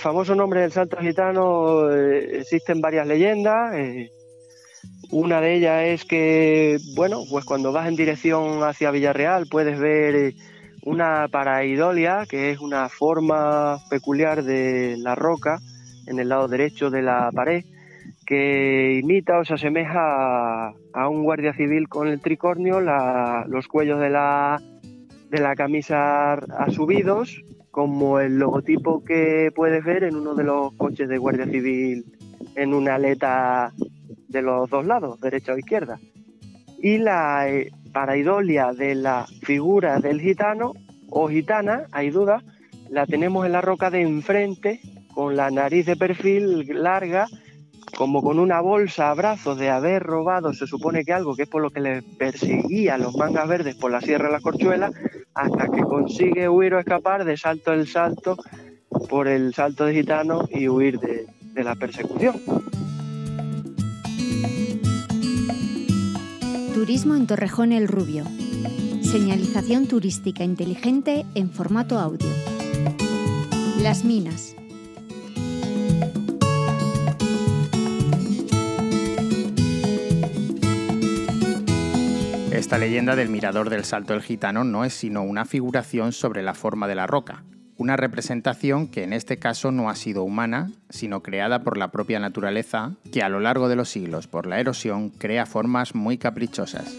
famoso nombre del Salto Gitano eh, existen varias leyendas. Eh, una de ellas es que, bueno, pues cuando vas en dirección hacia Villarreal puedes ver eh, una paraidolia, que es una forma peculiar de la roca en el lado derecho de la pared, que imita o se asemeja a, un guardia civil con el tricornio, los cuellos de la, de la camisa a subidos, como el logotipo que puedes ver en uno de los coches de guardia civil en una aleta de los dos lados, derecha o izquierda. Y la eh, paraidolia de la figura del gitano o gitana, hay duda, la tenemos en la roca de enfrente, con la nariz de perfil larga, como con una bolsa a brazos de haber robado, se supone que algo que es por lo que le perseguía los mangas verdes por la Sierra de la Corchuela, hasta que consigue huir o escapar de salto el salto por el salto de gitano y huir de, de la persecución. Turismo en Torrejón el Rubio. Señalización turística inteligente en formato audio. Las minas. Esta leyenda del mirador del Salto del Gitano no es sino una figuración sobre la forma de la roca, una representación que en este caso no ha sido humana, sino creada por la propia naturaleza, que a lo largo de los siglos por la erosión crea formas muy caprichosas.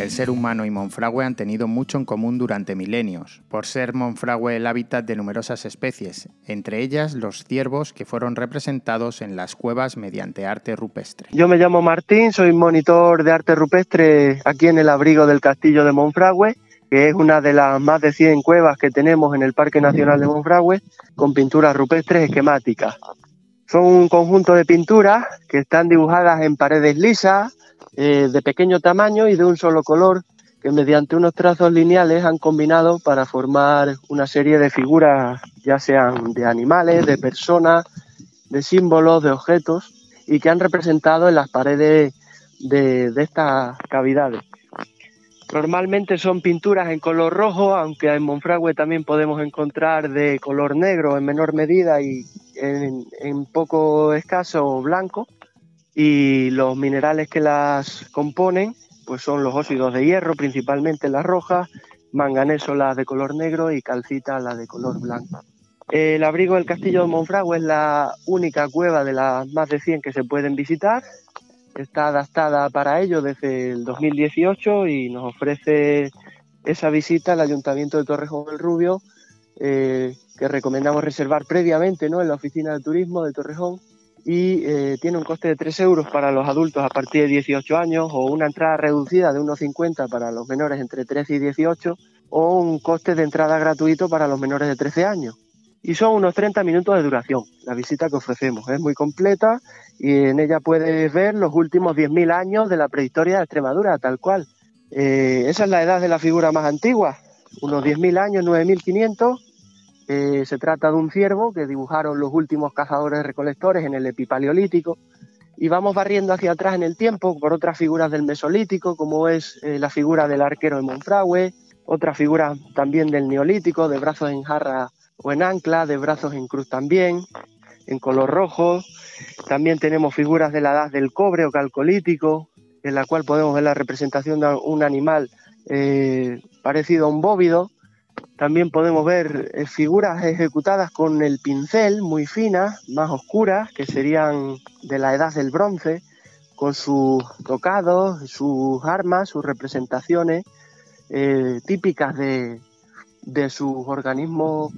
El ser humano y Monfragüe han tenido mucho en común durante milenios, por ser Monfragüe el hábitat de numerosas especies, entre ellas los ciervos que fueron representados en las cuevas mediante arte rupestre. Yo me llamo Martín, soy monitor de arte rupestre aquí en el abrigo del castillo de Monfragüe que es una de las más de 100 cuevas que tenemos en el Parque Nacional de Monfragüe, con pinturas rupestres esquemáticas. Son un conjunto de pinturas que están dibujadas en paredes lisas, eh, de pequeño tamaño y de un solo color, que mediante unos trazos lineales han combinado para formar una serie de figuras, ya sean de animales, de personas, de símbolos, de objetos, y que han representado en las paredes de estas cavidades. Normalmente son pinturas en color rojo, aunque en Monfragüe también podemos encontrar de color negro en menor medida y en, poco escaso blanco. Y los minerales que las componen pues son los óxidos de hierro, principalmente las rojas, manganeso las de color negro y calcita las de color blanco. El abrigo del castillo de Monfragüe es la única cueva de las más de 100 que se pueden visitar está adaptada para ello desde el 2018 y nos ofrece esa visita al Ayuntamiento de Torrejón del Rubio, eh, que recomendamos reservar previamente ¿no? en la Oficina de Turismo de Torrejón y eh, tiene un coste de 3 euros para los adultos a partir de 18 años o una entrada reducida de 1,50 para los menores entre 13 y 18 o un coste de entrada gratuito para los menores de 13 años y son unos 30 minutos de duración la visita que ofrecemos. Es muy completa y en ella puedes ver los últimos 10.000 años de la prehistoria de Extremadura, tal cual. Eh, esa es la edad de la figura más antigua, unos 10.000 años, 9.500. Eh, se trata de un ciervo que dibujaron los últimos cazadores recolectores en el epipaleolítico. Y vamos barriendo hacia atrás en el tiempo por otras figuras del mesolítico, como es eh, la figura del arquero de Monfragüe, otra figura también del neolítico, de brazos en jarra o en ancla, de brazos en cruz también, en color rojo. También tenemos figuras de la edad del cobre o calcolítico, en la cual podemos ver la representación de un animal eh, parecido a un bóvido. También podemos ver eh, figuras ejecutadas con el pincel, muy finas, más oscuras, que serían de la edad del bronce, con sus tocados, sus armas, sus representaciones eh, típicas de, de sus organismos.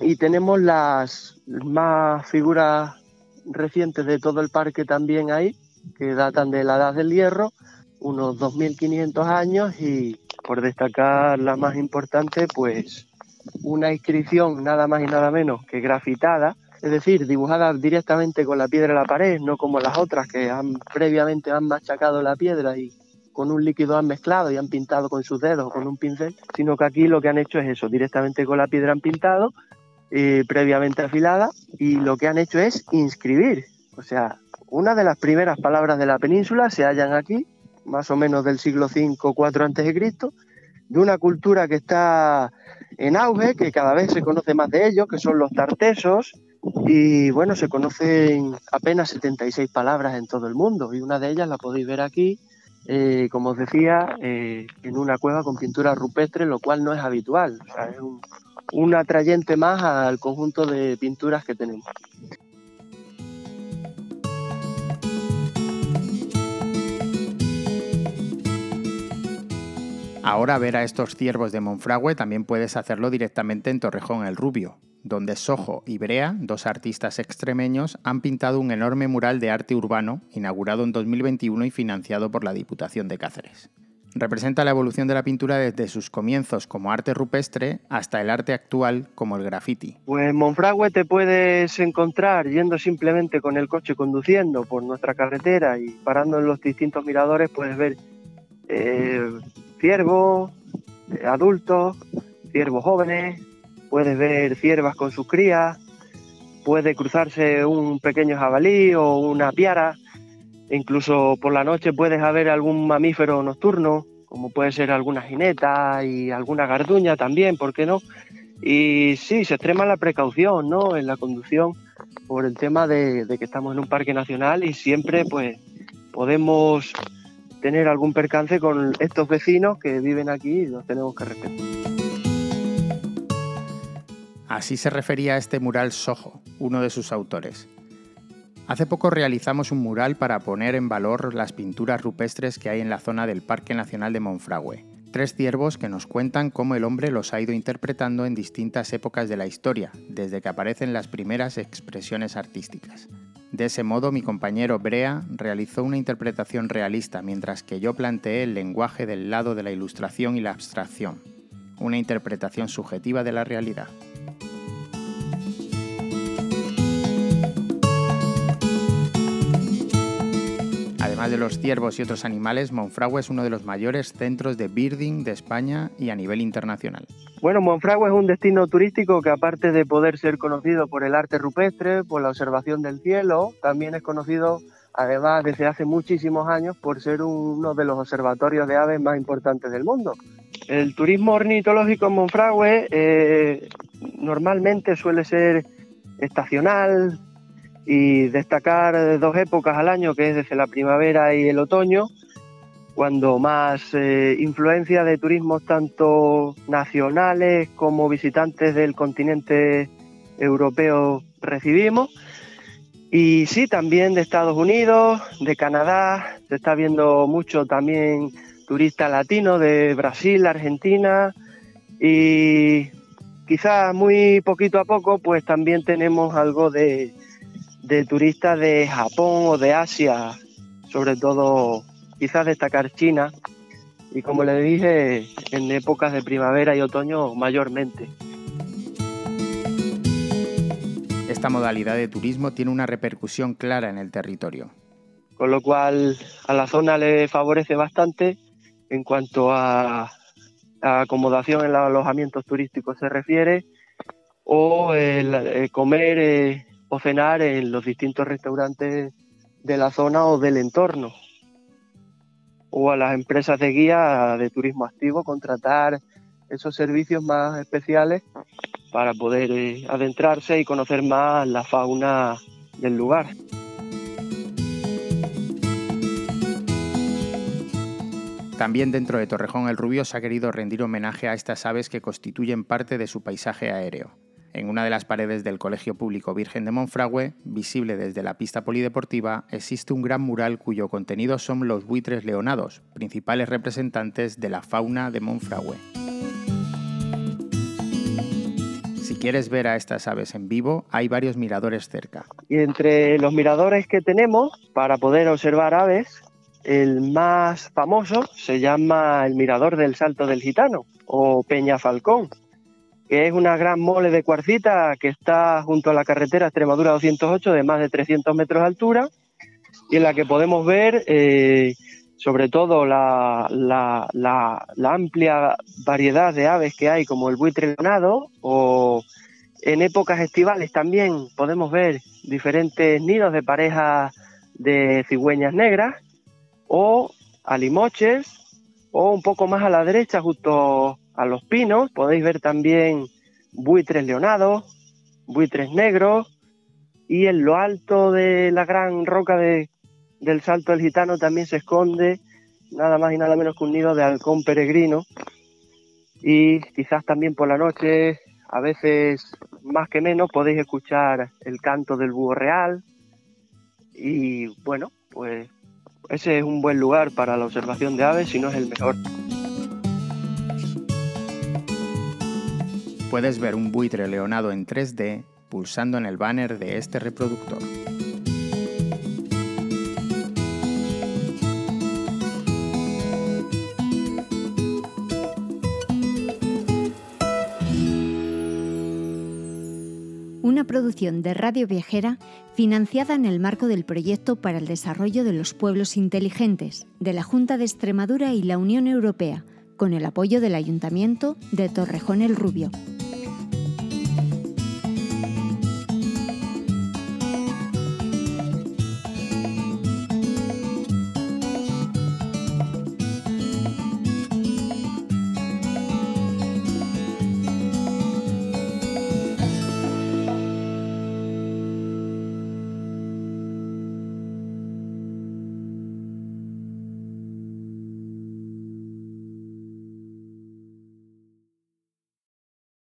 Y tenemos las más figuras recientes de todo el parque también ahí, que datan de la edad del hierro, unos 2.500 años y por destacar la más importante, pues una inscripción nada más y nada menos que grafitada, es decir, dibujada directamente con la piedra en la pared, no como las otras que han previamente han machacado la piedra y con un líquido han mezclado y han pintado con sus dedos o con un pincel, sino que aquí lo que han hecho es eso, directamente con la piedra han pintado eh, previamente afilada y lo que han hecho es inscribir. O sea, una de las primeras palabras de la península se hallan aquí, más o menos del siglo V o IV antes de Cristo, de una cultura que está en auge, que cada vez se conoce más de ellos, que son los tartesos, y bueno, se conocen apenas 76 palabras en todo el mundo, y una de ellas la podéis ver aquí, eh, como os decía, eh, en una cueva con pintura rupestre, lo cual no es habitual, es un, un atrayente más al conjunto de pinturas que tenemos. Ahora ver a estos ciervos de Monfragüe también puedes hacerlo directamente en Torrejón el Rubio, donde Sojo y Brea, dos artistas extremeños, han pintado un enorme mural de arte urbano, inaugurado en 2021 y financiado por la Diputación de Cáceres. Representa la evolución de la pintura desde sus comienzos como arte rupestre hasta el arte actual como el graffiti. Pues en Monfragüe te puedes encontrar yendo simplemente con el coche conduciendo por nuestra carretera y parando en los distintos miradores puedes ver eh, ciervos adultos, ciervos jóvenes, puedes ver ciervas con sus crías, puede cruzarse un pequeño jabalí o una piara, incluso por la noche puedes haber algún mamífero nocturno, como puede ser alguna jineta y alguna garduña también, ¿por qué no? Y sí, se extrema la precaución, ¿no? En la conducción por el tema de, de que estamos en un parque nacional y siempre, pues, podemos tener algún percance con estos vecinos que viven aquí y los tenemos que respetar. Así se refería este mural Sojo, uno de sus autores. Hace poco realizamos un mural para poner en valor las pinturas rupestres que hay en la zona del Parque Nacional de Monfragüe. Tres ciervos que nos cuentan cómo el hombre los ha ido interpretando en distintas épocas de la historia, desde que aparecen las primeras expresiones artísticas. De ese modo, mi compañero Brea realizó una interpretación realista, mientras que yo planteé el lenguaje del lado de la ilustración y la abstracción, una interpretación subjetiva de la realidad. Además de los ciervos y otros animales, Monfragüe es uno de los mayores centros de birding de España y a nivel internacional. Bueno, Monfragüe es un destino turístico que aparte de poder ser conocido por el arte rupestre, por la observación del cielo, también es conocido además desde hace muchísimos años por ser uno de los observatorios de aves más importantes del mundo. El turismo ornitológico en Monfragüe eh, normalmente suele ser estacional, y destacar dos épocas al año, que es desde la primavera y el otoño, cuando más eh, influencia de turismos tanto nacionales como visitantes del continente europeo recibimos. Y sí, también de Estados Unidos, de Canadá, se está viendo mucho también turista latino de Brasil, Argentina y quizás muy poquito a poco pues también tenemos algo de, de turistas de Japón o de Asia, sobre todo quizás destacar China y como le dije, en épocas de primavera y otoño mayormente. Esta modalidad de turismo tiene una repercusión clara en el territorio. Con lo cual a la zona le favorece bastante en cuanto a, acomodación en los alojamientos turísticos se refiere o el, comer eh, o cenar en los distintos restaurantes de la zona o del entorno. O a las empresas de guía de turismo activo contratar esos servicios más especiales para poder eh, adentrarse y conocer más la fauna del lugar. También dentro de Torrejón el Rubio se ha querido rendir homenaje a estas aves que constituyen parte de su paisaje aéreo. En una de las paredes del Colegio Público Virgen de Monfragüe, visible desde la pista polideportiva, existe un gran mural cuyo contenido son los buitres leonados, principales representantes de la fauna de Monfragüe. Si quieres ver a estas aves en vivo, hay varios miradores cerca. Y entre los miradores que tenemos para poder observar aves, el más famoso se llama el Mirador del Salto del Gitano o Peña Falcón, que es una gran mole de cuarcita que está junto a la carretera Extremadura 208 de más de 300 metros de altura y en la que podemos ver eh, sobre todo la, amplia variedad de aves que hay como el buitre leonado o en épocas estivales también podemos ver diferentes nidos de parejas de cigüeñas negras o alimoches o un poco más a la derecha justo a los pinos. Podéis ver también buitres leonados, buitres negros y en lo alto de la gran roca de, del Salto del Gitano también se esconde nada más y nada menos que un nido de halcón peregrino y quizás también por la noche, a veces más que menos, podéis escuchar el canto del búho real y bueno, pues ese es un buen lugar para la observación de aves, si no es el mejor. Puedes ver un buitre leonado en 3D pulsando en el banner de este reproductor. Una producción de Radio Viajera financiada en el marco del Proyecto para el Desarrollo de los Pueblos Inteligentes de la Junta de Extremadura y la Unión Europea, con el apoyo del Ayuntamiento de Torrejón el Rubio.